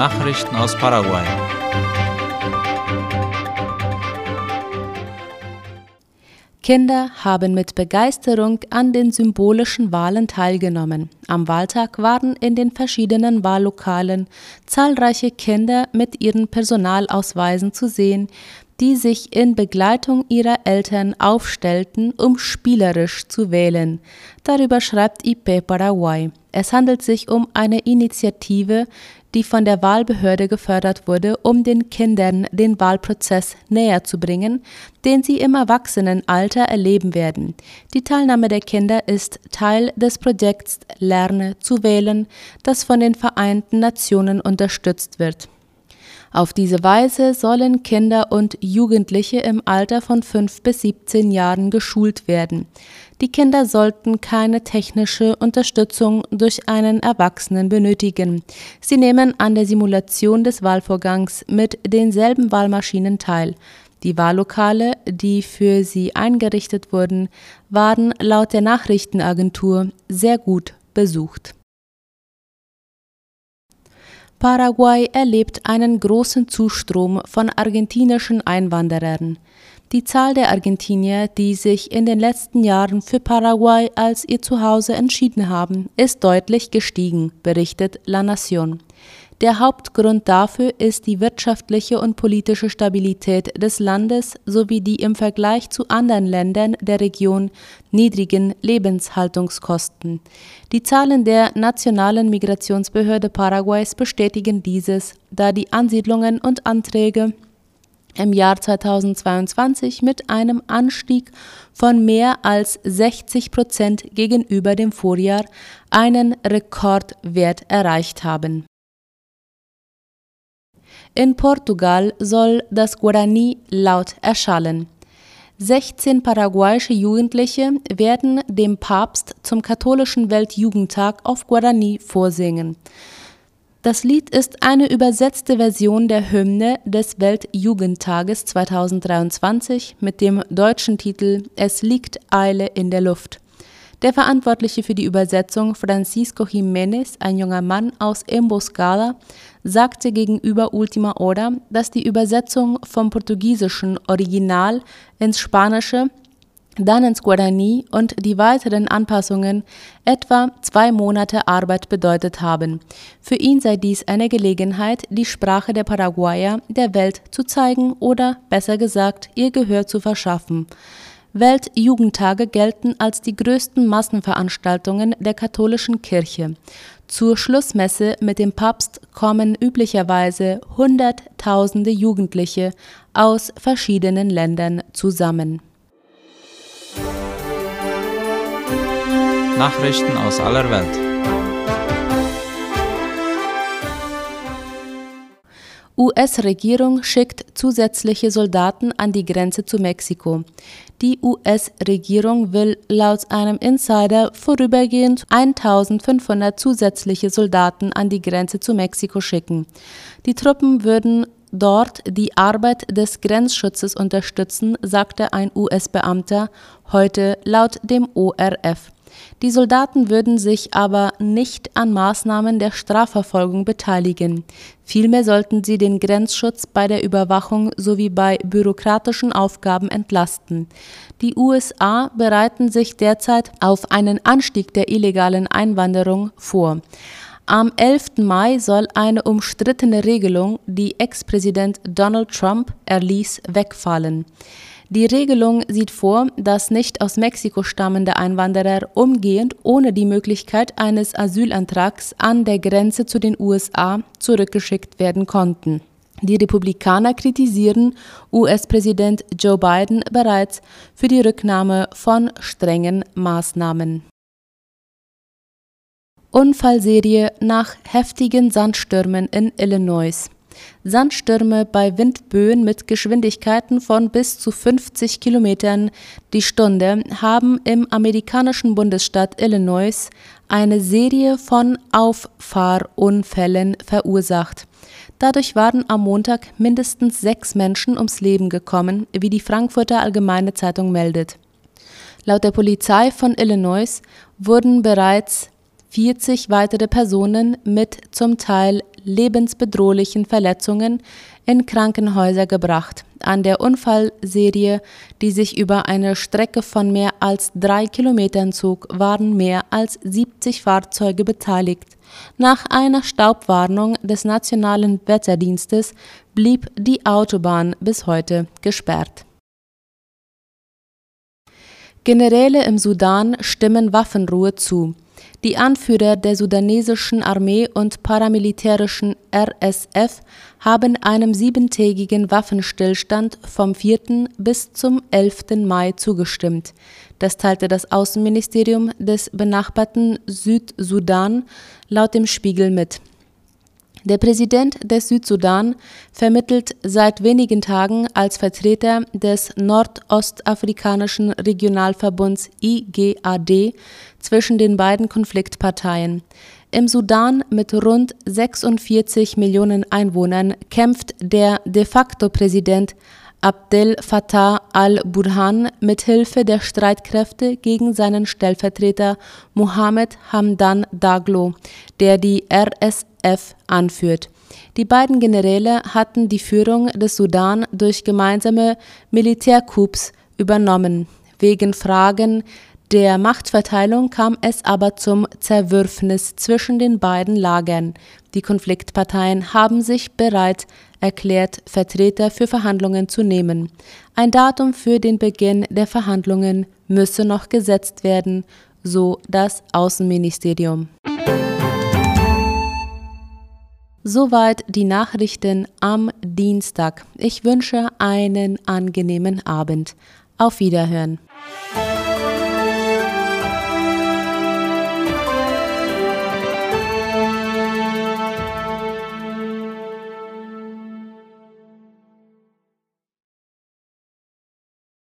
Nachrichten aus Paraguay. Kinder haben mit Begeisterung an den symbolischen Wahlen teilgenommen. Am Wahltag waren in den verschiedenen Wahllokalen zahlreiche Kinder mit ihren Personalausweisen zu sehen, die sich in Begleitung ihrer Eltern aufstellten, um spielerisch zu wählen. Darüber schreibt IP Paraguay. Es handelt sich um eine Initiative, die von der Wahlbehörde gefördert wurde, um den Kindern den Wahlprozess näher zu bringen, den sie im Erwachsenenalter erleben werden. Die Teilnahme der Kinder ist Teil des Projekts Lerne zu wählen, das von den Vereinten Nationen unterstützt wird. Auf diese Weise sollen Kinder und Jugendliche im Alter von 5 bis 17 Jahren geschult werden. Die Kinder sollten keine technische Unterstützung durch einen Erwachsenen benötigen. Sie nehmen an der Simulation des Wahlvorgangs mit denselben Wahlmaschinen teil. Die Wahllokale, die für sie eingerichtet wurden, waren laut der Nachrichtenagentur sehr gut besucht. Paraguay erlebt einen großen Zustrom von argentinischen Einwanderern. Die Zahl der Argentinier, die sich in den letzten Jahren für Paraguay als ihr Zuhause entschieden haben, ist deutlich gestiegen, berichtet La Nación. Der Hauptgrund dafür ist die wirtschaftliche und politische Stabilität des Landes sowie die im Vergleich zu anderen Ländern der Region niedrigen Lebenshaltungskosten. Die Zahlen der Nationalen Migrationsbehörde Paraguays bestätigen dieses, da die Ansiedlungen und Anträge im Jahr 2022 mit einem Anstieg von mehr als 60 Prozent gegenüber dem Vorjahr einen Rekordwert erreicht haben in Portugal soll das Guarani laut erschallen. 16 paraguayische Jugendliche werden dem Papst zum katholischen Weltjugendtag auf Guarani vorsingen. Das Lied ist eine übersetzte Version der Hymne des Weltjugendtages 2023 mit dem deutschen Titel Es liegt Eile in der Luft. Der Verantwortliche für die Übersetzung, Francisco Jiménez, ein junger Mann aus Emboscada, sagte gegenüber Ultima Hora, dass die Übersetzung vom portugiesischen Original ins Spanische, dann ins Guarani und die weiteren Anpassungen etwa zwei Monate Arbeit bedeutet haben. Für ihn sei dies eine Gelegenheit, die Sprache der Paraguayer der Welt zu zeigen oder, besser gesagt, ihr Gehör zu verschaffen. Weltjugendtage gelten als die größten Massenveranstaltungen der katholischen Kirche. Zur Schlussmesse mit dem Papst kommen üblicherweise Hunderttausende Jugendliche aus verschiedenen Ländern zusammen. Nachrichten aus aller Welt. US-Regierung schickt zusätzliche Soldaten an die Grenze zu Mexiko. Die US-Regierung will laut einem Insider vorübergehend 1500 zusätzliche Soldaten an die Grenze zu Mexiko schicken. Die Truppen würden dort die Arbeit des Grenzschutzes unterstützen, sagte ein US-Beamter heute laut dem ORF. Die Soldaten würden sich aber nicht an Maßnahmen der Strafverfolgung beteiligen. Vielmehr sollten sie den Grenzschutz bei der Überwachung sowie bei bürokratischen Aufgaben entlasten. Die USA bereiten sich derzeit auf einen Anstieg der illegalen Einwanderung vor. Am 11. Mai soll eine umstrittene Regelung, die Ex-Präsident Donald Trump erließ, wegfallen. Die Regelung sieht vor, dass nicht aus Mexiko stammende Einwanderer umgehend ohne die Möglichkeit eines Asylantrags an der Grenze zu den USA zurückgeschickt werden konnten. Die Republikaner kritisieren US-Präsident Joe Biden bereits für die Rücknahme von strengen Maßnahmen. Unfallserie nach heftigen Sandstürmen in Illinois. Sandstürme bei Windböen mit Geschwindigkeiten von bis zu 50 Kilometern die Stunde haben im amerikanischen Bundesstaat Illinois eine Serie von Auffahrunfällen verursacht. Dadurch waren am Montag mindestens sechs Menschen ums Leben gekommen, wie die Frankfurter Allgemeine Zeitung meldet. Laut der Polizei von Illinois wurden bereits 40 weitere Personen mit zum Teil lebensbedrohlichen Verletzungen in Krankenhäuser gebracht. An der Unfallserie, die sich über eine Strecke von mehr als drei Kilometern zog, waren mehr als 70 Fahrzeuge beteiligt. Nach einer Staubwarnung des Nationalen Wetterdienstes blieb die Autobahn bis heute gesperrt. Generäle im Sudan stimmen Waffenruhe zu. Die Anführer der sudanesischen Armee und paramilitärischen RSF haben einem siebentägigen Waffenstillstand vom 4. bis zum 11. Mai zugestimmt. Das teilte das Außenministerium des benachbarten Südsudan laut dem Spiegel mit. Der Präsident des Südsudan vermittelt seit wenigen Tagen als Vertreter des Nordostafrikanischen Regionalverbunds IGAD zwischen den beiden Konfliktparteien. Im Sudan mit rund 46 Millionen Einwohnern kämpft der de facto Präsident Abdel Fattah al-Burhan mit Hilfe der Streitkräfte gegen seinen Stellvertreter Mohammed Hamdan Daglo, der die RSF anführt. Die beiden Generäle hatten die Führung des Sudan durch gemeinsame Militärcoups übernommen. Wegen Fragen der Machtverteilung kam es aber zum Zerwürfnis zwischen den beiden Lagern. Die Konfliktparteien haben sich bereit erklärt, Vertreter für Verhandlungen zu nehmen. Ein Datum für den Beginn der Verhandlungen müsse noch gesetzt werden, so das Außenministerium. Soweit die Nachrichten am Dienstag. Ich wünsche einen angenehmen Abend. Auf Wiederhören.